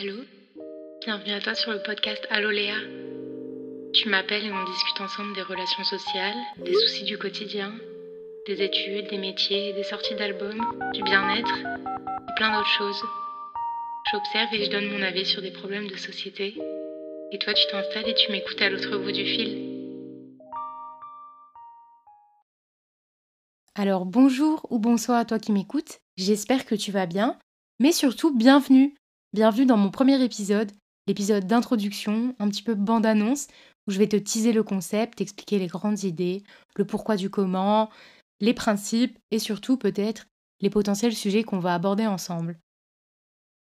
Allô? Bienvenue à toi sur le podcast Allô Léa. Tu m'appelles et on discute ensemble des relations sociales, des soucis du quotidien, des études, des métiers, des sorties d'albums, du bien-être et plein d'autres choses. J'observe et je donne mon avis sur des problèmes de société. Et toi, tu t'installes et tu m'écoutes à l'autre bout du fil. Alors bonjour ou bonsoir à toi qui m'écoutes, j'espère que tu vas bien, mais surtout bienvenue. Bienvenue dans mon premier épisode, l'épisode d'introduction, un petit peu bande-annonce, où je vais te teaser le concept, t'expliquer les grandes idées, le pourquoi du comment, les principes et surtout peut-être les potentiels sujets qu'on va aborder ensemble.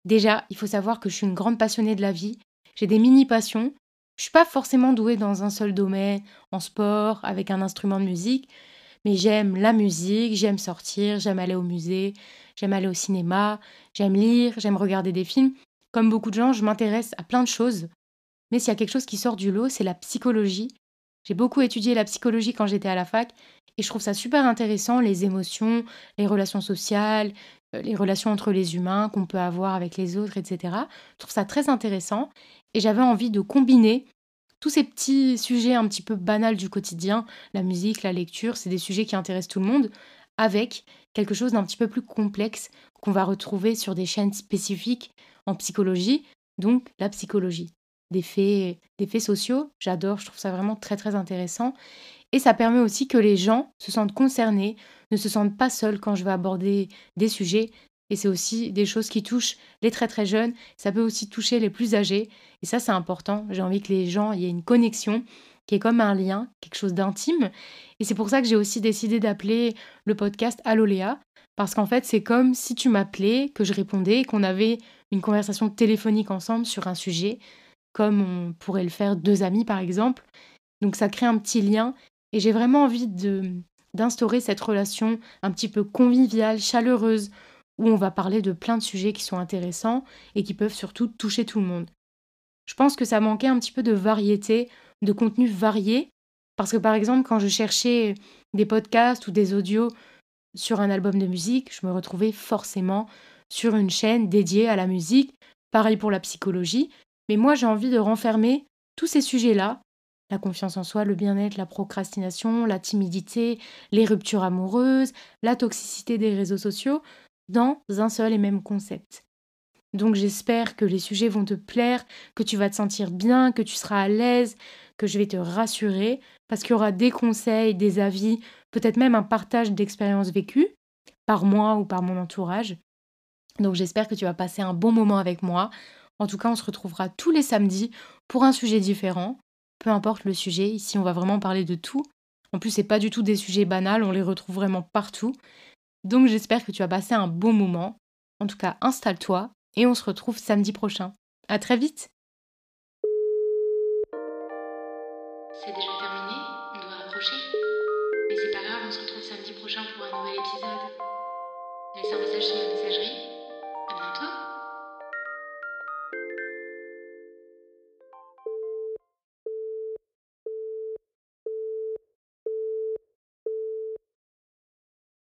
Déjà, il faut savoir que je suis une grande passionnée de la vie, j'ai des mini-passions, je suis pas forcément douée dans un seul domaine, en sport, avec un instrument de musique, mais j'aime la musique, j'aime sortir, j'aime aller au musée, j'aime aller au cinéma, j'aime lire, j'aime regarder des films. Comme beaucoup de gens, je m'intéresse à plein de choses. Mais s'il y a quelque chose qui sort du lot, c'est la psychologie. J'ai beaucoup étudié la psychologie quand j'étais à la fac et je trouve ça super intéressant, les émotions, les relations sociales, euh, les relations entre les humains qu'on peut avoir avec les autres, etc. Je trouve ça très intéressant et j'avais envie de combiner tous ces petits sujets un petit peu banals du quotidien, la musique, la lecture, c'est des sujets qui intéressent tout le monde, avec quelque chose d'un petit peu plus complexe qu'on va retrouver sur des chaînes spécifiques en psychologie, donc la psychologie. Des faits, des faits sociaux, j'adore, je trouve ça vraiment très très intéressant. Et ça permet aussi que les gens se sentent concernés, ne se sentent pas seuls quand je vais aborder des sujets et c'est aussi des choses qui touchent les très très jeunes. Ça peut aussi toucher les plus âgés. Et ça, c'est important. J'ai envie que les gens, ait une connexion qui est comme un lien, quelque chose d'intime. Et c'est pour ça que j'ai aussi décidé d'appeler le podcast Allo Léa. Parce qu'en fait, c'est comme si tu m'appelais, que je répondais, qu'on avait une conversation téléphonique ensemble sur un sujet, comme on pourrait le faire deux amis par exemple. Donc ça crée un petit lien. Et j'ai vraiment envie d'instaurer cette relation un petit peu conviviale, chaleureuse, où on va parler de plein de sujets qui sont intéressants et qui peuvent surtout toucher tout le monde. Je pense que ça manquait un petit peu de variété, de contenu varié, parce que par exemple, quand je cherchais des podcasts ou des audios sur un album de musique, je me retrouvais forcément sur une chaîne dédiée à la musique, pareil pour la psychologie, mais moi j'ai envie de renfermer tous ces sujets-là, la confiance en soi, le bien-être, la procrastination, la timidité, les ruptures amoureuses, la toxicité des réseaux sociaux, dans un seul et même concept. Donc j'espère que les sujets vont te plaire, que tu vas te sentir bien, que tu seras à l'aise, que je vais te rassurer, parce qu'il y aura des conseils, des avis, peut-être même un partage d'expériences vécues, par moi ou par mon entourage. Donc j'espère que tu vas passer un bon moment avec moi. En tout cas, on se retrouvera tous les samedis pour un sujet différent. Peu importe le sujet, ici on va vraiment parler de tout. En plus, c'est pas du tout des sujets banals, on les retrouve vraiment partout. Donc j'espère que tu as passé un bon moment. En tout cas, installe-toi et on se retrouve samedi prochain. À très vite C'est déjà terminé, on doit raccrocher. Mais c'est pas grave, on se retrouve samedi prochain pour un nouvel épisode. Laisse un message sur la messagerie